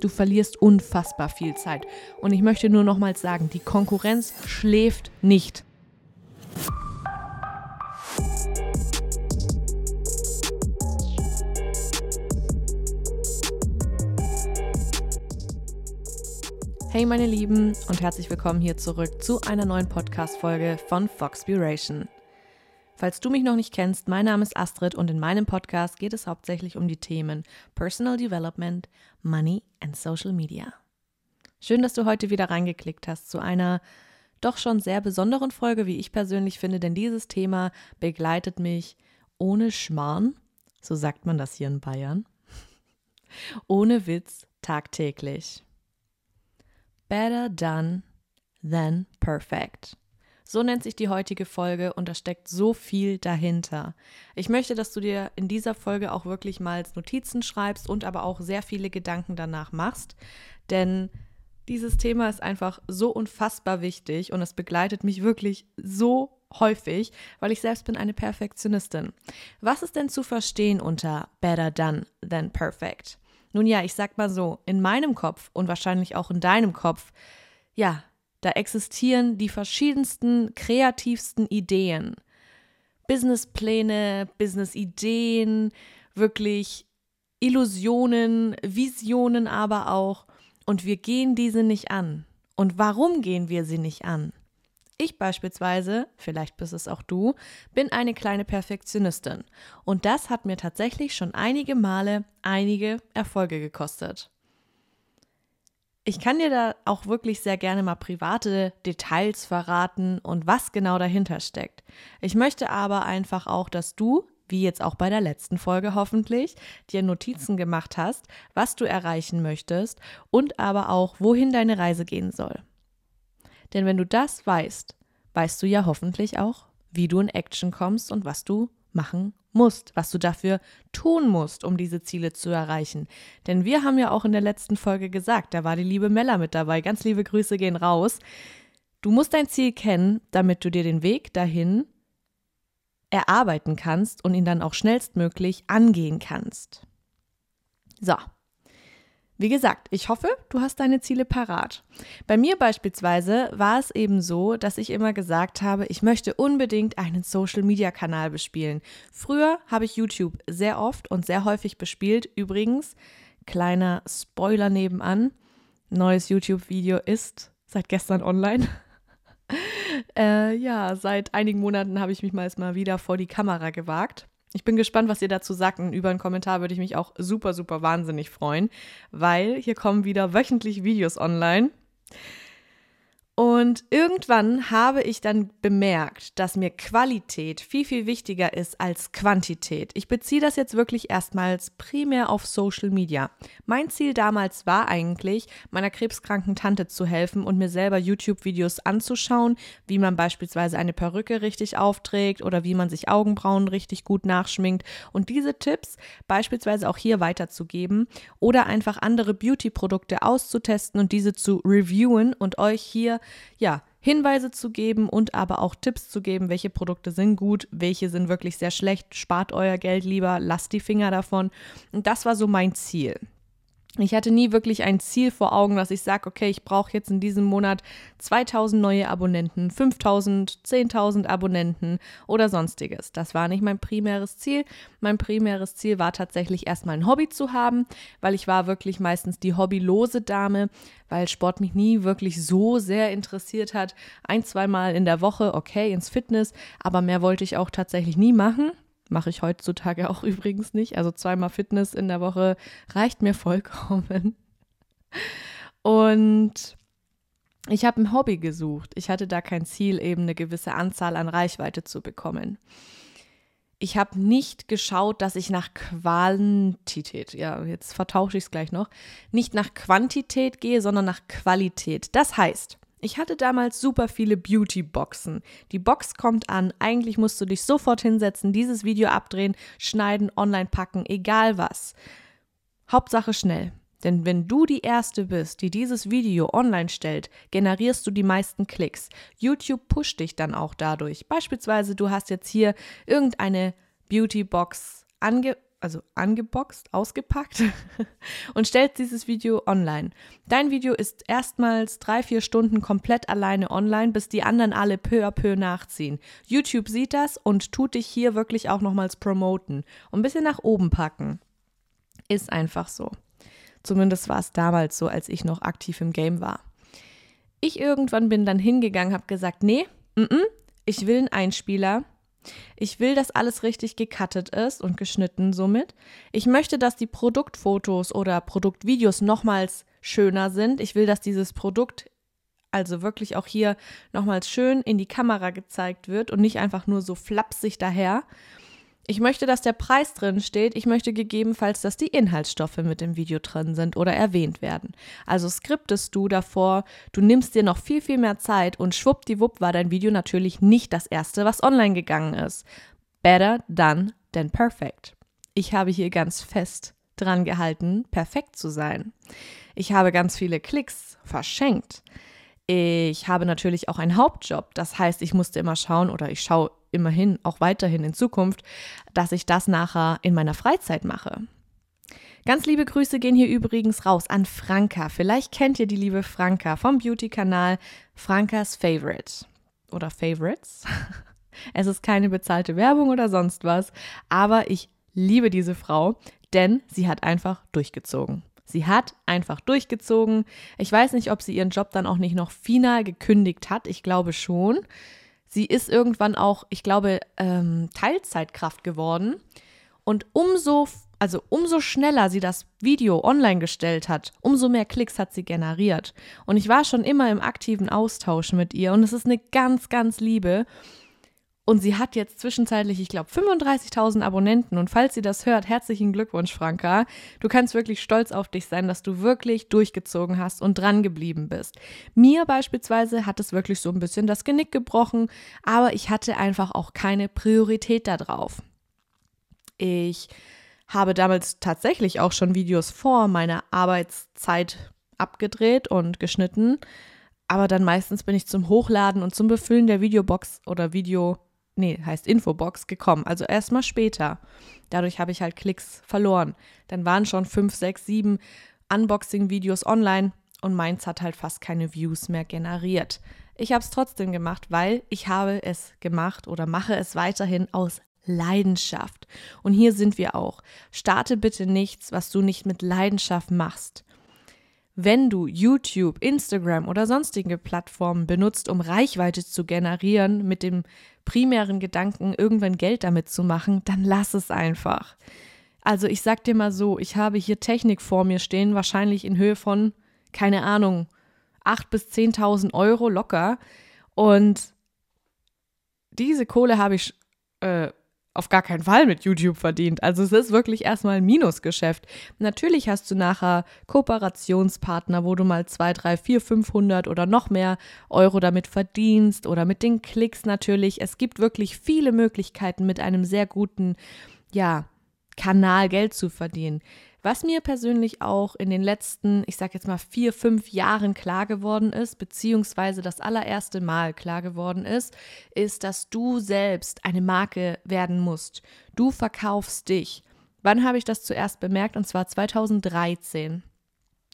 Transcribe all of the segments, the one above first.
Du verlierst unfassbar viel Zeit. Und ich möchte nur nochmals sagen, die Konkurrenz schläft nicht. Hey meine Lieben und herzlich willkommen hier zurück zu einer neuen Podcast-Folge von Foxpiration. Falls du mich noch nicht kennst, mein Name ist Astrid und in meinem Podcast geht es hauptsächlich um die Themen Personal Development, Money and Social Media. Schön, dass du heute wieder reingeklickt hast zu einer doch schon sehr besonderen Folge, wie ich persönlich finde, denn dieses Thema begleitet mich ohne Schmarrn, so sagt man das hier in Bayern, ohne Witz tagtäglich. Better done than perfect. So nennt sich die heutige Folge und da steckt so viel dahinter. Ich möchte, dass du dir in dieser Folge auch wirklich mal Notizen schreibst und aber auch sehr viele Gedanken danach machst, denn dieses Thema ist einfach so unfassbar wichtig und es begleitet mich wirklich so häufig, weil ich selbst bin eine Perfektionistin. Was ist denn zu verstehen unter better done than perfect? Nun ja, ich sag mal so, in meinem Kopf und wahrscheinlich auch in deinem Kopf, ja, da existieren die verschiedensten, kreativsten Ideen. Businesspläne, Businessideen, wirklich Illusionen, Visionen aber auch. Und wir gehen diese nicht an. Und warum gehen wir sie nicht an? Ich beispielsweise, vielleicht bist es auch du, bin eine kleine Perfektionistin. Und das hat mir tatsächlich schon einige Male einige Erfolge gekostet. Ich kann dir da auch wirklich sehr gerne mal private Details verraten und was genau dahinter steckt. Ich möchte aber einfach auch, dass du, wie jetzt auch bei der letzten Folge hoffentlich, dir Notizen gemacht hast, was du erreichen möchtest und aber auch, wohin deine Reise gehen soll. Denn wenn du das weißt, weißt du ja hoffentlich auch, wie du in Action kommst und was du machen musst, was du dafür tun musst, um diese Ziele zu erreichen. Denn wir haben ja auch in der letzten Folge gesagt, da war die liebe Mella mit dabei. Ganz liebe Grüße gehen raus. Du musst dein Ziel kennen, damit du dir den Weg dahin erarbeiten kannst und ihn dann auch schnellstmöglich angehen kannst. So, wie gesagt, ich hoffe, du hast deine Ziele parat. Bei mir beispielsweise war es eben so, dass ich immer gesagt habe, ich möchte unbedingt einen Social-Media-Kanal bespielen. Früher habe ich YouTube sehr oft und sehr häufig bespielt. Übrigens, kleiner Spoiler nebenan, neues YouTube-Video ist seit gestern online. äh, ja, seit einigen Monaten habe ich mich mal wieder vor die Kamera gewagt. Ich bin gespannt, was ihr dazu sagt. Und über einen Kommentar würde ich mich auch super, super wahnsinnig freuen, weil hier kommen wieder wöchentlich Videos online. Und irgendwann habe ich dann bemerkt, dass mir Qualität viel, viel wichtiger ist als Quantität. Ich beziehe das jetzt wirklich erstmals primär auf Social Media. Mein Ziel damals war eigentlich, meiner krebskranken Tante zu helfen und mir selber YouTube-Videos anzuschauen, wie man beispielsweise eine Perücke richtig aufträgt oder wie man sich Augenbrauen richtig gut nachschminkt und diese Tipps beispielsweise auch hier weiterzugeben oder einfach andere Beauty-Produkte auszutesten und diese zu reviewen und euch hier ja, Hinweise zu geben und aber auch Tipps zu geben, welche Produkte sind gut, welche sind wirklich sehr schlecht, spart euer Geld lieber, lasst die Finger davon. Und das war so mein Ziel. Ich hatte nie wirklich ein Ziel vor Augen, dass ich sage, okay, ich brauche jetzt in diesem Monat 2000 neue Abonnenten, 5000, 10.000 Abonnenten oder sonstiges. Das war nicht mein primäres Ziel. Mein primäres Ziel war tatsächlich erstmal ein Hobby zu haben, weil ich war wirklich meistens die hobbylose Dame, weil Sport mich nie wirklich so sehr interessiert hat. Ein, zweimal in der Woche, okay, ins Fitness, aber mehr wollte ich auch tatsächlich nie machen. Mache ich heutzutage auch übrigens nicht. Also zweimal Fitness in der Woche reicht mir vollkommen. Und ich habe ein Hobby gesucht. Ich hatte da kein Ziel, eben eine gewisse Anzahl an Reichweite zu bekommen. Ich habe nicht geschaut, dass ich nach Quantität, ja, jetzt vertausche ich es gleich noch, nicht nach Quantität gehe, sondern nach Qualität. Das heißt, ich hatte damals super viele Beauty-Boxen. Die Box kommt an, eigentlich musst du dich sofort hinsetzen, dieses Video abdrehen, schneiden, online packen, egal was. Hauptsache schnell. Denn wenn du die Erste bist, die dieses Video online stellt, generierst du die meisten Klicks. YouTube pusht dich dann auch dadurch. Beispielsweise, du hast jetzt hier irgendeine Beauty-Box ange also angeboxt, ausgepackt und stellst dieses Video online. Dein Video ist erstmals drei, vier Stunden komplett alleine online, bis die anderen alle peu à peu nachziehen. YouTube sieht das und tut dich hier wirklich auch nochmals promoten und ein bisschen nach oben packen. Ist einfach so. Zumindest war es damals so, als ich noch aktiv im Game war. Ich irgendwann bin dann hingegangen, habe gesagt, nee, m -m, ich will einen Einspieler, ich will, dass alles richtig gecuttet ist und geschnitten somit. Ich möchte, dass die Produktfotos oder Produktvideos nochmals schöner sind. Ich will, dass dieses Produkt also wirklich auch hier nochmals schön in die Kamera gezeigt wird und nicht einfach nur so flapsig daher. Ich möchte, dass der Preis drin steht. Ich möchte gegebenenfalls, dass die Inhaltsstoffe mit dem Video drin sind oder erwähnt werden. Also skriptest du davor, du nimmst dir noch viel, viel mehr Zeit und schwuppdiwupp war dein Video natürlich nicht das erste, was online gegangen ist. Better done than perfect. Ich habe hier ganz fest dran gehalten, perfekt zu sein. Ich habe ganz viele Klicks verschenkt. Ich habe natürlich auch einen Hauptjob. Das heißt, ich musste immer schauen oder ich schaue immerhin auch weiterhin in Zukunft, dass ich das nachher in meiner Freizeit mache. Ganz liebe Grüße gehen hier übrigens raus an Franka. Vielleicht kennt ihr die liebe Franka vom Beauty-Kanal Frankas Favorite oder Favorites. Es ist keine bezahlte Werbung oder sonst was, aber ich liebe diese Frau, denn sie hat einfach durchgezogen. Sie hat einfach durchgezogen. Ich weiß nicht, ob sie ihren Job dann auch nicht noch final gekündigt hat. Ich glaube schon. Sie ist irgendwann auch, ich glaube, ähm, Teilzeitkraft geworden. Und umso, also umso schneller sie das Video online gestellt hat, umso mehr Klicks hat sie generiert. Und ich war schon immer im aktiven Austausch mit ihr und es ist eine ganz, ganz liebe. Und sie hat jetzt zwischenzeitlich, ich glaube, 35.000 Abonnenten. Und falls sie das hört, herzlichen Glückwunsch, Franka. Du kannst wirklich stolz auf dich sein, dass du wirklich durchgezogen hast und dran geblieben bist. Mir beispielsweise hat es wirklich so ein bisschen das Genick gebrochen, aber ich hatte einfach auch keine Priorität darauf. Ich habe damals tatsächlich auch schon Videos vor meiner Arbeitszeit abgedreht und geschnitten. Aber dann meistens bin ich zum Hochladen und zum Befüllen der Videobox oder Video nee, heißt Infobox gekommen. Also erstmal später. Dadurch habe ich halt Klicks verloren. Dann waren schon fünf, sechs, sieben Unboxing-Videos online und meins hat halt fast keine Views mehr generiert. Ich habe es trotzdem gemacht, weil ich habe es gemacht oder mache es weiterhin aus Leidenschaft. Und hier sind wir auch. Starte bitte nichts, was du nicht mit Leidenschaft machst. Wenn du YouTube, Instagram oder sonstige Plattformen benutzt, um Reichweite zu generieren, mit dem primären Gedanken, irgendwann Geld damit zu machen, dann lass es einfach. Also ich sag dir mal so, ich habe hier Technik vor mir stehen, wahrscheinlich in Höhe von, keine Ahnung, 8.000 bis 10.000 Euro locker. Und diese Kohle habe ich äh, auf gar keinen Fall mit YouTube verdient. Also es ist wirklich erstmal ein Minusgeschäft. Natürlich hast du nachher Kooperationspartner, wo du mal 2, 3, 4, 500 oder noch mehr Euro damit verdienst oder mit den Klicks natürlich. Es gibt wirklich viele Möglichkeiten mit einem sehr guten, ja, Kanal Geld zu verdienen. Was mir persönlich auch in den letzten, ich sag jetzt mal vier, fünf Jahren klar geworden ist, beziehungsweise das allererste Mal klar geworden ist, ist, dass du selbst eine Marke werden musst. Du verkaufst dich. Wann habe ich das zuerst bemerkt? Und zwar 2013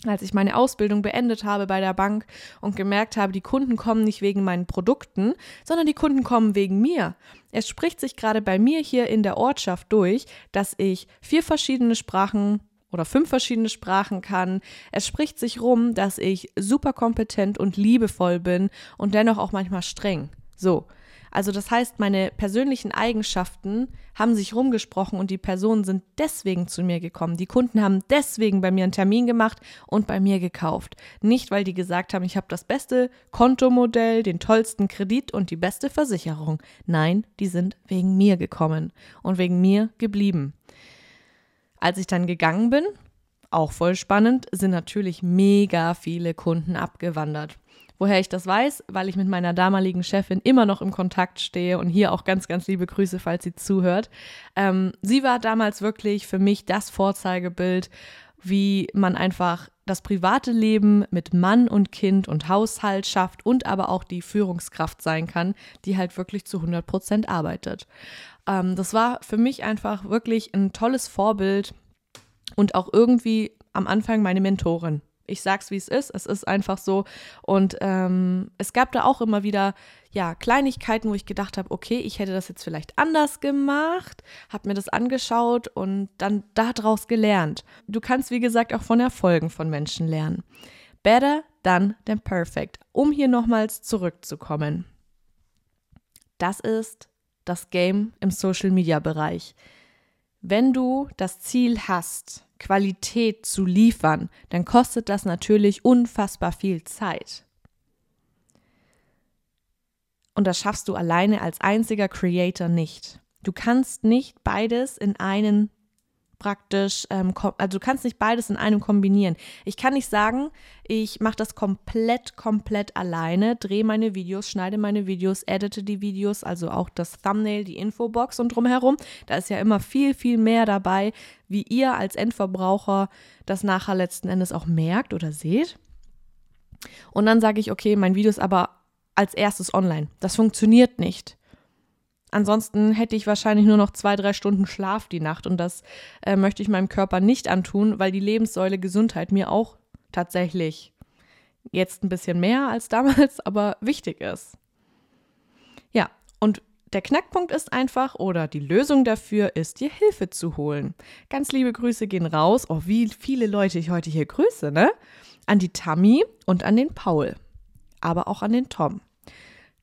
als ich meine Ausbildung beendet habe bei der Bank und gemerkt habe, die Kunden kommen nicht wegen meinen Produkten, sondern die Kunden kommen wegen mir. Es spricht sich gerade bei mir hier in der Ortschaft durch, dass ich vier verschiedene Sprachen oder fünf verschiedene Sprachen kann. Es spricht sich rum, dass ich super kompetent und liebevoll bin und dennoch auch manchmal streng. So. Also das heißt, meine persönlichen Eigenschaften haben sich rumgesprochen und die Personen sind deswegen zu mir gekommen. Die Kunden haben deswegen bei mir einen Termin gemacht und bei mir gekauft. Nicht, weil die gesagt haben, ich habe das beste Kontomodell, den tollsten Kredit und die beste Versicherung. Nein, die sind wegen mir gekommen und wegen mir geblieben. Als ich dann gegangen bin, auch voll spannend, sind natürlich mega viele Kunden abgewandert. Woher ich das weiß, weil ich mit meiner damaligen Chefin immer noch im Kontakt stehe und hier auch ganz, ganz liebe Grüße, falls sie zuhört. Ähm, sie war damals wirklich für mich das Vorzeigebild, wie man einfach das private Leben mit Mann und Kind und Haushalt schafft und aber auch die Führungskraft sein kann, die halt wirklich zu 100 Prozent arbeitet. Ähm, das war für mich einfach wirklich ein tolles Vorbild und auch irgendwie am Anfang meine Mentorin. Ich sag's wie es ist, es ist einfach so. Und ähm, es gab da auch immer wieder ja Kleinigkeiten, wo ich gedacht habe, okay, ich hätte das jetzt vielleicht anders gemacht, habe mir das angeschaut und dann daraus gelernt. Du kannst wie gesagt auch von Erfolgen von Menschen lernen. Better done than perfect. Um hier nochmals zurückzukommen. Das ist das Game im Social Media Bereich. Wenn du das Ziel hast, Qualität zu liefern, dann kostet das natürlich unfassbar viel Zeit. Und das schaffst du alleine als einziger Creator nicht. Du kannst nicht beides in einen praktisch, ähm, also du kannst nicht beides in einem kombinieren. Ich kann nicht sagen, ich mache das komplett, komplett alleine, drehe meine Videos, schneide meine Videos, edite die Videos, also auch das Thumbnail, die Infobox und drumherum. Da ist ja immer viel, viel mehr dabei, wie ihr als Endverbraucher das nachher letzten Endes auch merkt oder seht. Und dann sage ich, okay, mein Video ist aber als erstes online. Das funktioniert nicht. Ansonsten hätte ich wahrscheinlich nur noch zwei, drei Stunden Schlaf die Nacht und das äh, möchte ich meinem Körper nicht antun, weil die Lebenssäule Gesundheit mir auch tatsächlich jetzt ein bisschen mehr als damals, aber wichtig ist. Ja, und der Knackpunkt ist einfach oder die Lösung dafür ist, dir Hilfe zu holen. Ganz liebe Grüße gehen raus. Oh, wie viele Leute ich heute hier grüße, ne? An die Tammy und an den Paul, aber auch an den Tom.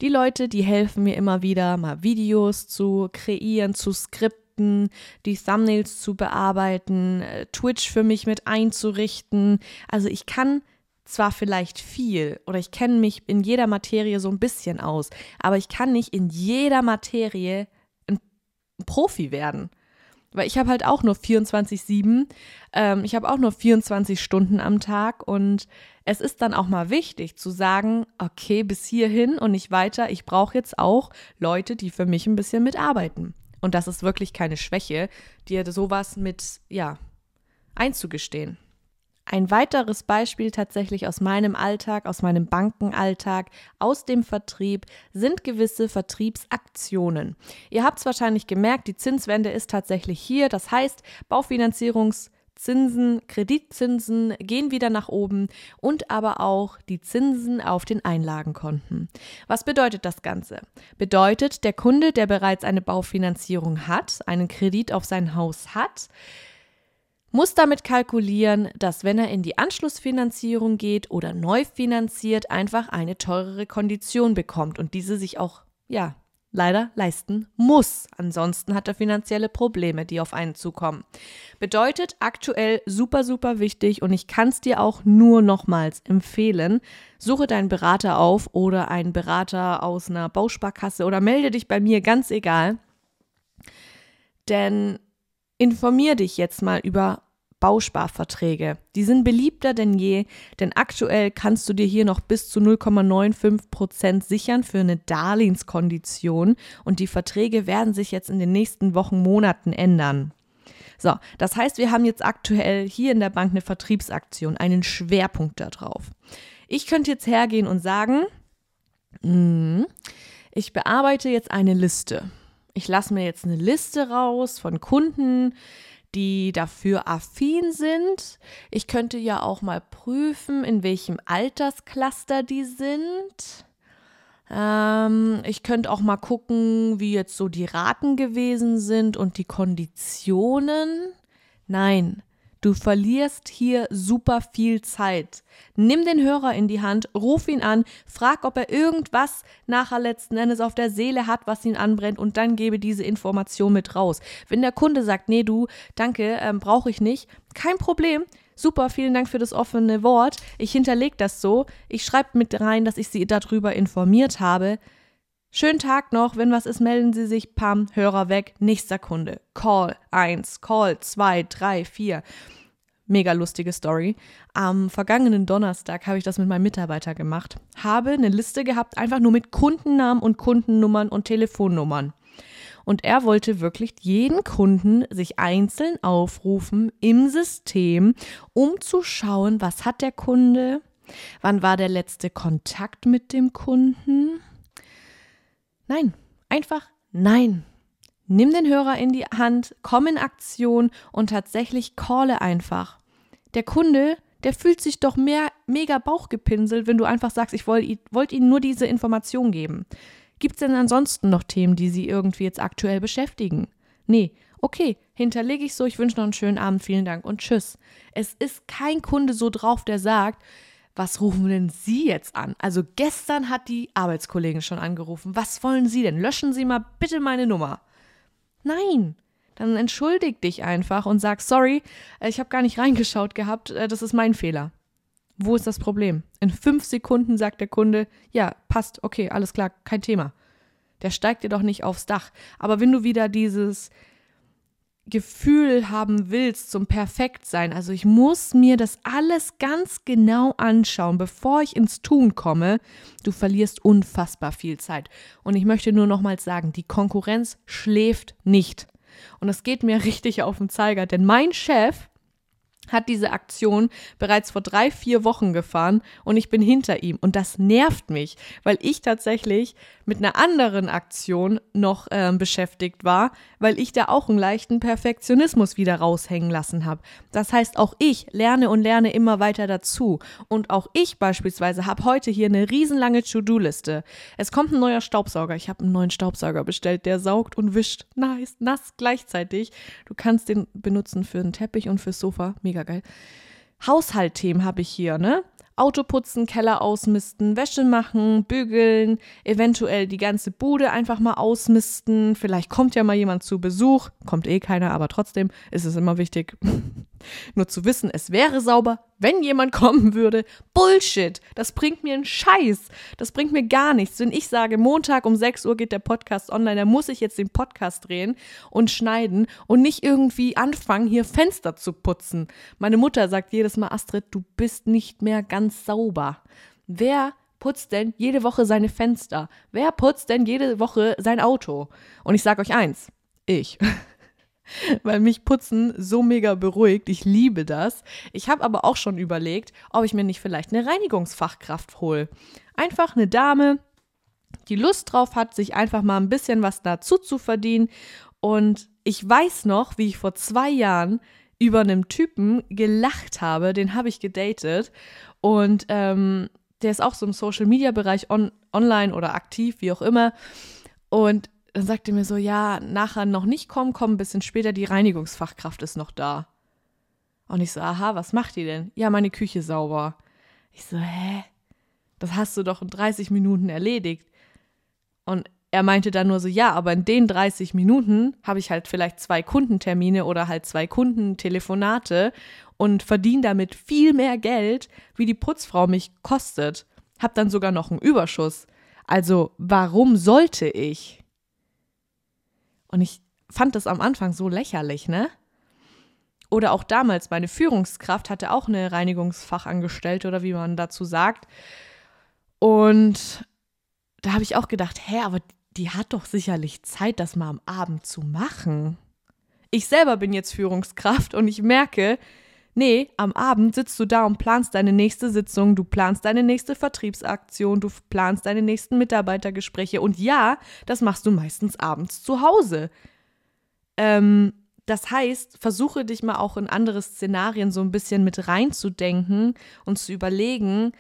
Die Leute, die helfen mir immer wieder, mal Videos zu kreieren, zu skripten, die Thumbnails zu bearbeiten, äh, Twitch für mich mit einzurichten. Also ich kann zwar vielleicht viel oder ich kenne mich in jeder Materie so ein bisschen aus, aber ich kann nicht in jeder Materie ein Profi werden. Weil ich habe halt auch nur 24-7, ähm, ich habe auch nur 24 Stunden am Tag und es ist dann auch mal wichtig zu sagen, okay, bis hierhin und nicht weiter. Ich brauche jetzt auch Leute, die für mich ein bisschen mitarbeiten. Und das ist wirklich keine Schwäche, dir sowas mit, ja, einzugestehen. Ein weiteres Beispiel tatsächlich aus meinem Alltag, aus meinem Bankenalltag, aus dem Vertrieb sind gewisse Vertriebsaktionen. Ihr habt es wahrscheinlich gemerkt, die Zinswende ist tatsächlich hier. Das heißt, Baufinanzierungszinsen, Kreditzinsen gehen wieder nach oben und aber auch die Zinsen auf den Einlagenkonten. Was bedeutet das Ganze? Bedeutet, der Kunde, der bereits eine Baufinanzierung hat, einen Kredit auf sein Haus hat, muss damit kalkulieren, dass wenn er in die Anschlussfinanzierung geht oder neu finanziert, einfach eine teurere Kondition bekommt und diese sich auch, ja, leider leisten muss. Ansonsten hat er finanzielle Probleme, die auf einen zukommen. Bedeutet aktuell super, super wichtig und ich kann es dir auch nur nochmals empfehlen. Suche deinen Berater auf oder einen Berater aus einer Bausparkasse oder melde dich bei mir, ganz egal. Denn Informier dich jetzt mal über Bausparverträge. Die sind beliebter denn je, denn aktuell kannst du dir hier noch bis zu 0,95 Prozent sichern für eine Darlehenskondition und die Verträge werden sich jetzt in den nächsten Wochen, Monaten ändern. So, das heißt, wir haben jetzt aktuell hier in der Bank eine Vertriebsaktion, einen Schwerpunkt darauf. Ich könnte jetzt hergehen und sagen, mh, ich bearbeite jetzt eine Liste ich lasse mir jetzt eine Liste raus von Kunden, die dafür affin sind. Ich könnte ja auch mal prüfen, in welchem Alterscluster die sind. Ähm, ich könnte auch mal gucken, wie jetzt so die Raten gewesen sind und die Konditionen. Nein, Du verlierst hier super viel Zeit. Nimm den Hörer in die Hand, ruf ihn an, frag, ob er irgendwas nachher letzten Endes auf der Seele hat, was ihn anbrennt und dann gebe diese Information mit raus. Wenn der Kunde sagt, nee, du, danke, ähm, brauche ich nicht, kein Problem. Super, vielen Dank für das offene Wort. Ich hinterlege das so. Ich schreibe mit rein, dass ich Sie darüber informiert habe. Schönen Tag noch, wenn was ist, melden Sie sich, pam, Hörer weg, nächster Kunde. Call 1, Call 2, 3, 4. Mega lustige Story. Am vergangenen Donnerstag habe ich das mit meinem Mitarbeiter gemacht. Habe eine Liste gehabt, einfach nur mit Kundennamen und Kundennummern und Telefonnummern. Und er wollte wirklich jeden Kunden sich einzeln aufrufen im System, um zu schauen, was hat der Kunde, wann war der letzte Kontakt mit dem Kunden. Nein, einfach nein. Nimm den Hörer in die Hand, komm in Aktion und tatsächlich calle einfach. Der Kunde, der fühlt sich doch mehr mega Bauchgepinselt, wenn du einfach sagst, ich wollte wollt Ihnen nur diese Information geben. Gibt es denn ansonsten noch Themen, die Sie irgendwie jetzt aktuell beschäftigen? Nee, okay, hinterlege ich so, ich wünsche noch einen schönen Abend, vielen Dank und tschüss. Es ist kein Kunde so drauf, der sagt, was rufen denn Sie jetzt an? Also gestern hat die Arbeitskollegin schon angerufen. Was wollen Sie denn? Löschen Sie mal bitte meine Nummer. Nein, dann entschuldig dich einfach und sag, sorry, äh, ich habe gar nicht reingeschaut gehabt, äh, das ist mein Fehler. Wo ist das Problem? In fünf Sekunden sagt der Kunde, ja, passt, okay, alles klar, kein Thema. Der steigt dir doch nicht aufs Dach. Aber wenn du wieder dieses Gefühl haben willst zum Perfektsein, also ich muss mir das alles ganz genau anschauen, bevor ich ins Tun komme, du verlierst unfassbar viel Zeit. Und ich möchte nur nochmals sagen, die Konkurrenz schläft nicht. Und das geht mir richtig auf den Zeiger, denn mein Chef, hat diese Aktion bereits vor drei, vier Wochen gefahren und ich bin hinter ihm. Und das nervt mich, weil ich tatsächlich mit einer anderen Aktion noch äh, beschäftigt war, weil ich da auch einen leichten Perfektionismus wieder raushängen lassen habe. Das heißt, auch ich lerne und lerne immer weiter dazu. Und auch ich beispielsweise habe heute hier eine riesenlange To-Do-Liste. Es kommt ein neuer Staubsauger. Ich habe einen neuen Staubsauger bestellt, der saugt und wischt nice, nass gleichzeitig. Du kannst den benutzen für einen Teppich und fürs Sofa. Mega geil. Haushaltthemen habe ich hier, ne? Auto putzen, Keller ausmisten, Wäsche machen, bügeln, eventuell die ganze Bude einfach mal ausmisten. Vielleicht kommt ja mal jemand zu Besuch, kommt eh keiner, aber trotzdem ist es immer wichtig, nur zu wissen, es wäre sauber, wenn jemand kommen würde. Bullshit. Das bringt mir einen Scheiß. Das bringt mir gar nichts. Wenn ich sage, Montag um 6 Uhr geht der Podcast online, dann muss ich jetzt den Podcast drehen und schneiden und nicht irgendwie anfangen, hier Fenster zu putzen. Meine Mutter sagt jedes Mal, Astrid, du bist nicht mehr ganz sauber. Wer putzt denn jede Woche seine Fenster? Wer putzt denn jede Woche sein Auto? Und ich sage euch eins, ich. weil mich Putzen so mega beruhigt. Ich liebe das. Ich habe aber auch schon überlegt, ob ich mir nicht vielleicht eine Reinigungsfachkraft hole. Einfach eine Dame, die Lust drauf hat, sich einfach mal ein bisschen was dazu zu verdienen. Und ich weiß noch, wie ich vor zwei Jahren über einen Typen gelacht habe, den habe ich gedatet. Und ähm, der ist auch so im Social-Media-Bereich on online oder aktiv, wie auch immer. Und dann sagt er mir so, ja, nachher noch nicht kommen, kommen ein bisschen später, die Reinigungsfachkraft ist noch da. Und ich so, aha, was macht die denn? Ja, meine Küche sauber. Ich so, hä? Das hast du doch in 30 Minuten erledigt. Und er meinte dann nur so, ja, aber in den 30 Minuten habe ich halt vielleicht zwei Kundentermine oder halt zwei Kundentelefonate und verdiene damit viel mehr Geld, wie die Putzfrau mich kostet. Hab dann sogar noch einen Überschuss. Also, warum sollte ich? Und ich fand das am Anfang so lächerlich, ne? Oder auch damals, meine Führungskraft hatte auch eine Reinigungsfachangestellte oder wie man dazu sagt. Und da habe ich auch gedacht, hä, aber die hat doch sicherlich Zeit, das mal am Abend zu machen. Ich selber bin jetzt Führungskraft und ich merke, Nee, am Abend sitzt du da und planst deine nächste Sitzung, du planst deine nächste Vertriebsaktion, du planst deine nächsten Mitarbeitergespräche und ja, das machst du meistens abends zu Hause. Ähm, das heißt, versuche dich mal auch in andere Szenarien so ein bisschen mit reinzudenken und zu überlegen,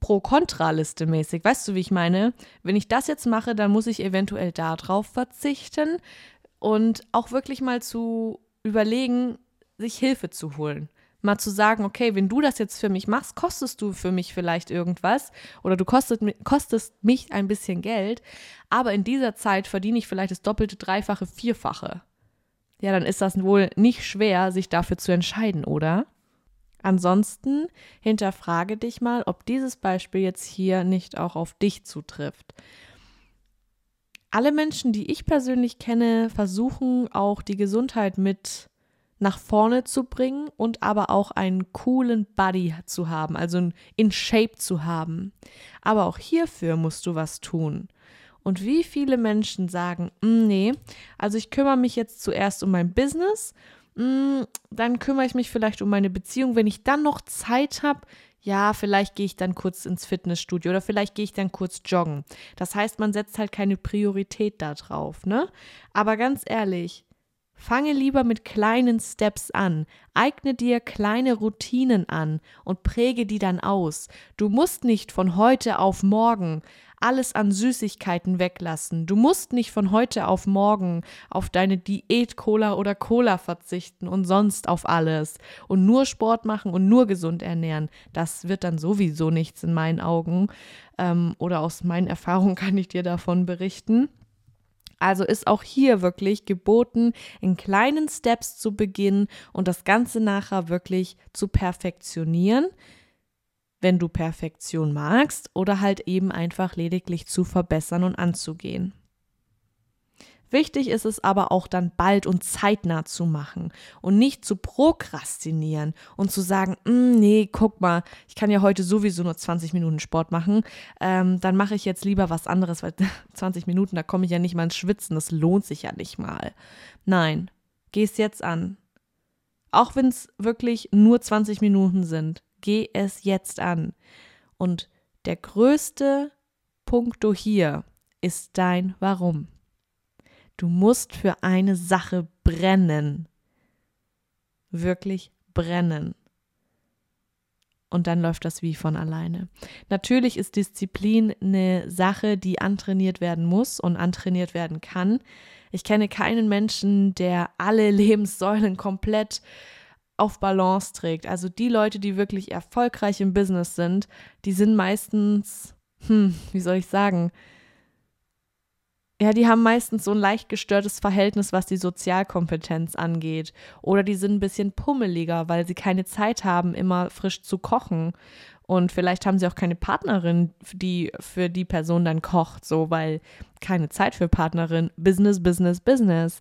Pro-Kontra-Liste mäßig. Weißt du, wie ich meine? Wenn ich das jetzt mache, dann muss ich eventuell darauf verzichten und auch wirklich mal zu überlegen, sich Hilfe zu holen. Mal zu sagen, okay, wenn du das jetzt für mich machst, kostest du für mich vielleicht irgendwas oder du kostet, kostest mich ein bisschen Geld, aber in dieser Zeit verdiene ich vielleicht das doppelte, dreifache, vierfache. Ja, dann ist das wohl nicht schwer, sich dafür zu entscheiden, oder? Ansonsten hinterfrage dich mal, ob dieses Beispiel jetzt hier nicht auch auf dich zutrifft alle Menschen, die ich persönlich kenne, versuchen auch die Gesundheit mit nach vorne zu bringen und aber auch einen coolen Body zu haben, also in Shape zu haben. Aber auch hierfür musst du was tun. Und wie viele Menschen sagen, mm, nee, also ich kümmere mich jetzt zuerst um mein Business, mm, dann kümmere ich mich vielleicht um meine Beziehung. Wenn ich dann noch Zeit habe, ja, vielleicht gehe ich dann kurz ins Fitnessstudio oder vielleicht gehe ich dann kurz joggen. Das heißt, man setzt halt keine Priorität da drauf, ne? Aber ganz ehrlich, fange lieber mit kleinen Steps an, eigne dir kleine Routinen an und präge die dann aus. Du musst nicht von heute auf morgen alles an Süßigkeiten weglassen. Du musst nicht von heute auf morgen auf deine Diät-Cola oder Cola verzichten und sonst auf alles und nur Sport machen und nur gesund ernähren. Das wird dann sowieso nichts in meinen Augen. Ähm, oder aus meinen Erfahrungen kann ich dir davon berichten. Also ist auch hier wirklich geboten, in kleinen Steps zu beginnen und das Ganze nachher wirklich zu perfektionieren wenn du Perfektion magst, oder halt eben einfach lediglich zu verbessern und anzugehen. Wichtig ist es aber auch dann bald und zeitnah zu machen und nicht zu prokrastinieren und zu sagen, mm, nee, guck mal, ich kann ja heute sowieso nur 20 Minuten Sport machen, ähm, dann mache ich jetzt lieber was anderes, weil 20 Minuten, da komme ich ja nicht mal ins Schwitzen, das lohnt sich ja nicht mal. Nein, geh es jetzt an. Auch wenn es wirklich nur 20 Minuten sind, geh es jetzt an. Und der größte Punkt hier ist dein Warum. Du musst für eine Sache brennen. Wirklich brennen. Und dann läuft das wie von alleine. Natürlich ist Disziplin eine Sache, die antrainiert werden muss und antrainiert werden kann. Ich kenne keinen Menschen, der alle Lebenssäulen komplett auf Balance trägt. Also die Leute, die wirklich erfolgreich im Business sind, die sind meistens, hm, wie soll ich sagen, ja, die haben meistens so ein leicht gestörtes Verhältnis, was die Sozialkompetenz angeht. Oder die sind ein bisschen pummeliger, weil sie keine Zeit haben, immer frisch zu kochen. Und vielleicht haben sie auch keine Partnerin, die für die Person dann kocht, so, weil keine Zeit für Partnerin. Business, Business, Business.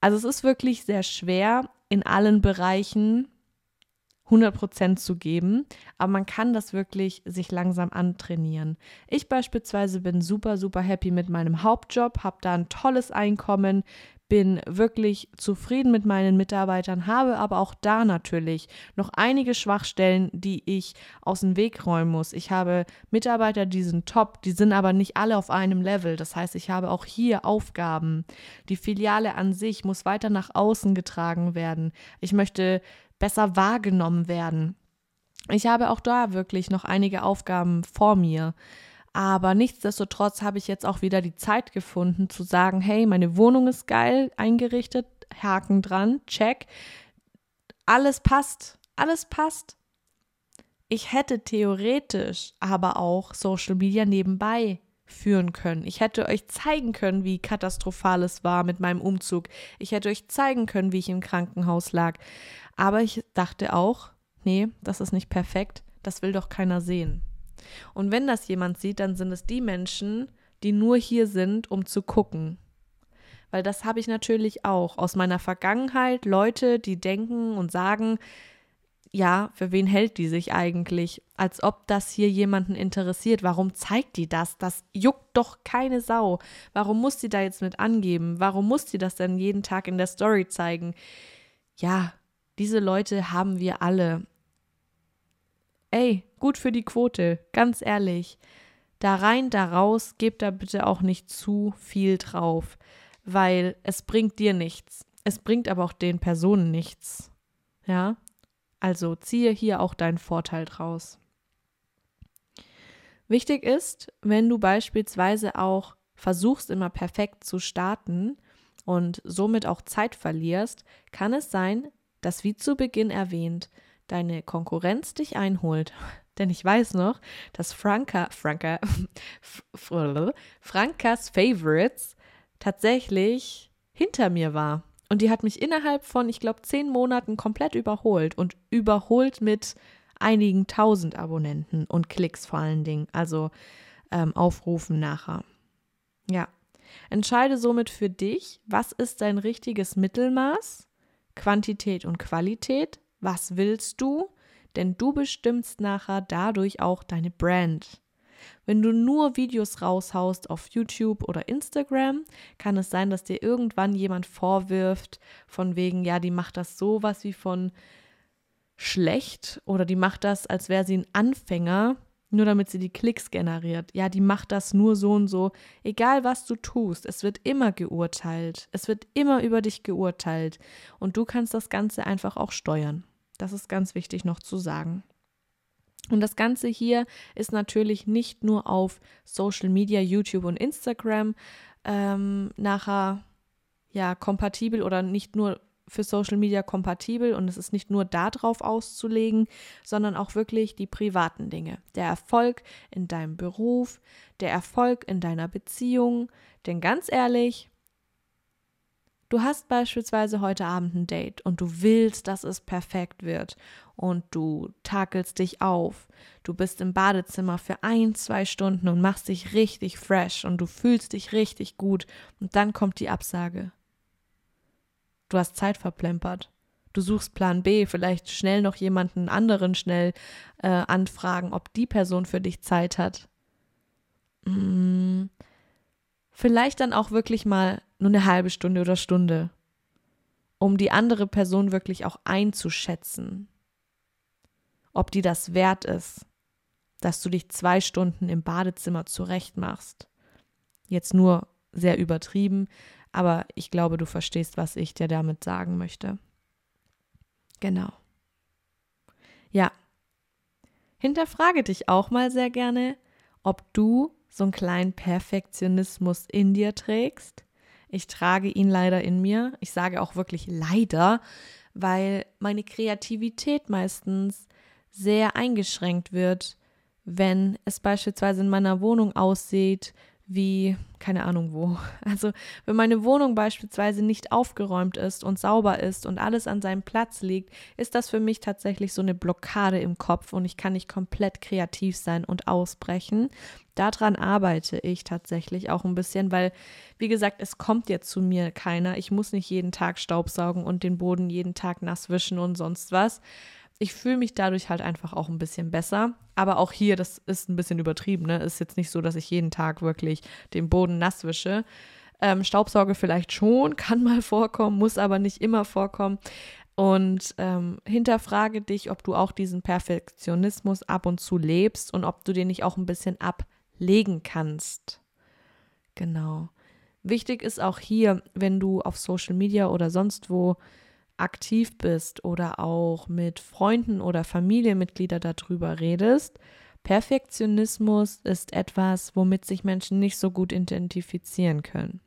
Also es ist wirklich sehr schwer, in allen Bereichen 100% zu geben, aber man kann das wirklich sich langsam antrainieren. Ich beispielsweise bin super, super happy mit meinem Hauptjob, habe da ein tolles Einkommen, bin wirklich zufrieden mit meinen Mitarbeitern, habe aber auch da natürlich noch einige Schwachstellen, die ich aus dem Weg räumen muss. Ich habe Mitarbeiter, die sind top, die sind aber nicht alle auf einem Level. Das heißt, ich habe auch hier Aufgaben. Die Filiale an sich muss weiter nach außen getragen werden. Ich möchte besser wahrgenommen werden. Ich habe auch da wirklich noch einige Aufgaben vor mir. Aber nichtsdestotrotz habe ich jetzt auch wieder die Zeit gefunden zu sagen, hey, meine Wohnung ist geil eingerichtet, Haken dran, check. Alles passt, alles passt. Ich hätte theoretisch aber auch Social Media nebenbei führen können. Ich hätte euch zeigen können, wie katastrophal es war mit meinem Umzug. Ich hätte euch zeigen können, wie ich im Krankenhaus lag. Aber ich dachte auch, nee, das ist nicht perfekt, das will doch keiner sehen. Und wenn das jemand sieht, dann sind es die Menschen, die nur hier sind, um zu gucken. Weil das habe ich natürlich auch aus meiner Vergangenheit, Leute, die denken und sagen, ja, für wen hält die sich eigentlich? Als ob das hier jemanden interessiert. Warum zeigt die das? Das juckt doch keine Sau. Warum muss sie da jetzt mit angeben? Warum muss sie das denn jeden Tag in der Story zeigen? Ja, diese Leute haben wir alle. Ey, gut für die Quote, ganz ehrlich. Da rein, da raus, gebt da bitte auch nicht zu viel drauf, weil es bringt dir nichts. Es bringt aber auch den Personen nichts. Ja? Also ziehe hier auch deinen Vorteil draus. Wichtig ist, wenn du beispielsweise auch versuchst, immer perfekt zu starten und somit auch Zeit verlierst, kann es sein, dass, wie zu Beginn erwähnt, deine Konkurrenz dich einholt. Denn ich weiß noch, dass Franka, Franka, Frankas Favorites tatsächlich hinter mir war. Und die hat mich innerhalb von, ich glaube, zehn Monaten komplett überholt und überholt mit einigen tausend Abonnenten und Klicks vor allen Dingen. Also ähm, Aufrufen nachher. Ja. Entscheide somit für dich, was ist dein richtiges Mittelmaß, Quantität und Qualität was willst du? Denn du bestimmst nachher dadurch auch deine Brand. Wenn du nur Videos raushaust auf YouTube oder Instagram, kann es sein, dass dir irgendwann jemand vorwirft, von wegen, ja, die macht das sowas wie von schlecht oder die macht das, als wäre sie ein Anfänger, nur damit sie die Klicks generiert. Ja, die macht das nur so und so. Egal was du tust, es wird immer geurteilt. Es wird immer über dich geurteilt. Und du kannst das Ganze einfach auch steuern. Das ist ganz wichtig noch zu sagen. Und das Ganze hier ist natürlich nicht nur auf Social Media, YouTube und Instagram ähm, nachher ja kompatibel oder nicht nur für Social Media kompatibel und es ist nicht nur darauf auszulegen, sondern auch wirklich die privaten Dinge. Der Erfolg in deinem Beruf, der Erfolg in deiner Beziehung. Denn ganz ehrlich, du hast beispielsweise heute Abend ein Date und du willst, dass es perfekt wird und du takelst dich auf. Du bist im Badezimmer für ein, zwei Stunden und machst dich richtig fresh und du fühlst dich richtig gut und dann kommt die Absage. Du hast Zeit verplempert. Du suchst Plan B, vielleicht schnell noch jemanden anderen schnell äh, anfragen, ob die Person für dich Zeit hat. Hm, vielleicht dann auch wirklich mal nur eine halbe Stunde oder Stunde, um die andere Person wirklich auch einzuschätzen, ob die das wert ist, dass du dich zwei Stunden im Badezimmer zurechtmachst. Jetzt nur sehr übertrieben, aber ich glaube, du verstehst, was ich dir damit sagen möchte. Genau. Ja. Hinterfrage dich auch mal sehr gerne, ob du so einen kleinen Perfektionismus in dir trägst. Ich trage ihn leider in mir. Ich sage auch wirklich leider, weil meine Kreativität meistens sehr eingeschränkt wird, wenn es beispielsweise in meiner Wohnung aussieht wie, keine Ahnung wo. Also wenn meine Wohnung beispielsweise nicht aufgeräumt ist und sauber ist und alles an seinem Platz liegt, ist das für mich tatsächlich so eine Blockade im Kopf und ich kann nicht komplett kreativ sein und ausbrechen. Daran arbeite ich tatsächlich auch ein bisschen, weil, wie gesagt, es kommt jetzt zu mir keiner. Ich muss nicht jeden Tag Staubsaugen und den Boden jeden Tag nass wischen und sonst was ich fühle mich dadurch halt einfach auch ein bisschen besser. Aber auch hier, das ist ein bisschen übertrieben, ne? Ist jetzt nicht so, dass ich jeden Tag wirklich den Boden nass wische. Ähm, Staubsauge vielleicht schon, kann mal vorkommen, muss aber nicht immer vorkommen. Und ähm, hinterfrage dich, ob du auch diesen Perfektionismus ab und zu lebst und ob du den nicht auch ein bisschen ablegen kannst. Genau. Wichtig ist auch hier, wenn du auf Social Media oder sonst wo aktiv bist oder auch mit Freunden oder Familienmitgliedern darüber redest, Perfektionismus ist etwas, womit sich Menschen nicht so gut identifizieren können.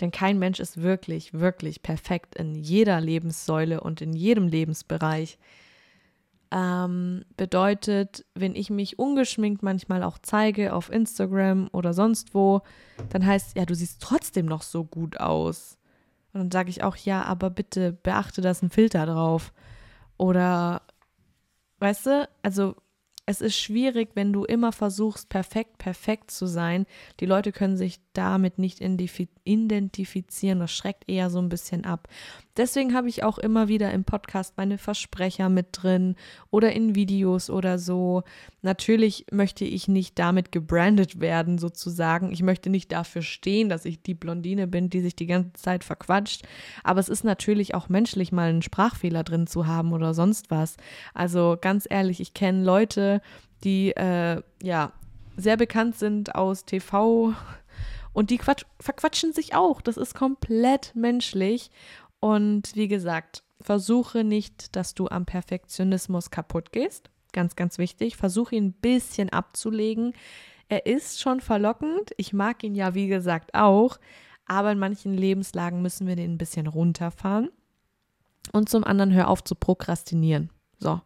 Denn kein Mensch ist wirklich, wirklich perfekt in jeder Lebenssäule und in jedem Lebensbereich. Ähm, bedeutet, wenn ich mich ungeschminkt manchmal auch zeige auf Instagram oder sonst wo, dann heißt ja, du siehst trotzdem noch so gut aus. Und dann sage ich auch, ja, aber bitte beachte, da ist ein Filter drauf. Oder, weißt du, also es ist schwierig, wenn du immer versuchst, perfekt, perfekt zu sein. Die Leute können sich damit nicht identifizieren. Das schreckt eher so ein bisschen ab. Deswegen habe ich auch immer wieder im Podcast meine Versprecher mit drin oder in Videos oder so. Natürlich möchte ich nicht damit gebrandet werden, sozusagen. Ich möchte nicht dafür stehen, dass ich die Blondine bin, die sich die ganze Zeit verquatscht. Aber es ist natürlich auch menschlich, mal einen Sprachfehler drin zu haben oder sonst was. Also ganz ehrlich, ich kenne Leute, die äh, ja sehr bekannt sind aus TV und die verquatschen sich auch. Das ist komplett menschlich. Und wie gesagt, versuche nicht, dass du am Perfektionismus kaputt gehst. Ganz, ganz wichtig. Versuche ihn ein bisschen abzulegen. Er ist schon verlockend. Ich mag ihn ja, wie gesagt, auch. Aber in manchen Lebenslagen müssen wir den ein bisschen runterfahren. Und zum anderen hör auf zu prokrastinieren. So,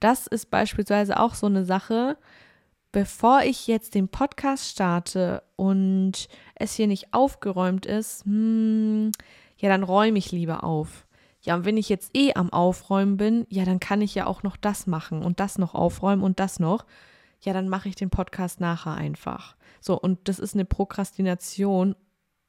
das ist beispielsweise auch so eine Sache, bevor ich jetzt den Podcast starte und es hier nicht aufgeräumt ist, hm, ja, dann räume ich lieber auf. Ja, und wenn ich jetzt eh am Aufräumen bin, ja, dann kann ich ja auch noch das machen und das noch aufräumen und das noch. Ja, dann mache ich den Podcast nachher einfach. So, und das ist eine Prokrastination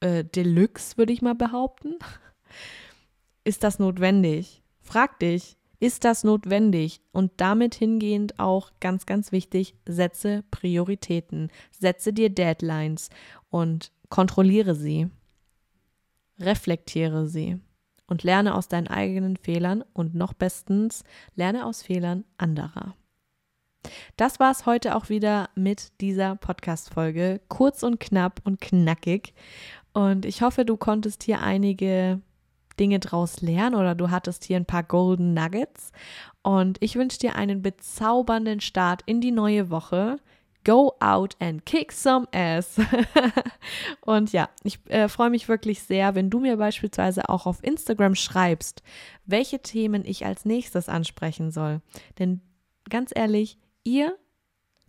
äh, Deluxe, würde ich mal behaupten. Ist das notwendig? Frag dich, Ist das notwendig? Und damit hingehend auch ganz, ganz wichtig, setze Prioritäten, setze dir Deadlines und kontrolliere sie, reflektiere sie und lerne aus deinen eigenen Fehlern und noch bestens lerne aus Fehlern anderer. Das war es heute auch wieder mit dieser Podcast-Folge. Kurz und knapp und knackig. Und ich hoffe, du konntest hier einige Dinge draus lernen oder du hattest hier ein paar Golden Nuggets. Und ich wünsche dir einen bezaubernden Start in die neue Woche. Go out and kick some ass. und ja, ich äh, freue mich wirklich sehr, wenn du mir beispielsweise auch auf Instagram schreibst, welche Themen ich als nächstes ansprechen soll. Denn ganz ehrlich, ihr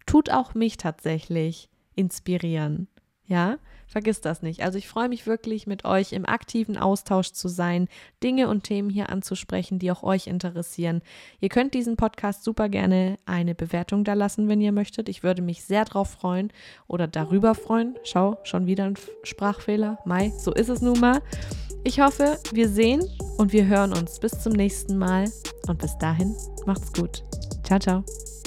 tut auch mich tatsächlich inspirieren. Ja, vergiss das nicht. Also ich freue mich wirklich, mit euch im aktiven Austausch zu sein, Dinge und Themen hier anzusprechen, die auch euch interessieren. Ihr könnt diesen Podcast super gerne eine Bewertung da lassen, wenn ihr möchtet. Ich würde mich sehr drauf freuen oder darüber freuen. Schau, schon wieder ein Sprachfehler. Mai, so ist es nun mal. Ich hoffe, wir sehen und wir hören uns bis zum nächsten Mal und bis dahin macht's gut. Ciao, ciao.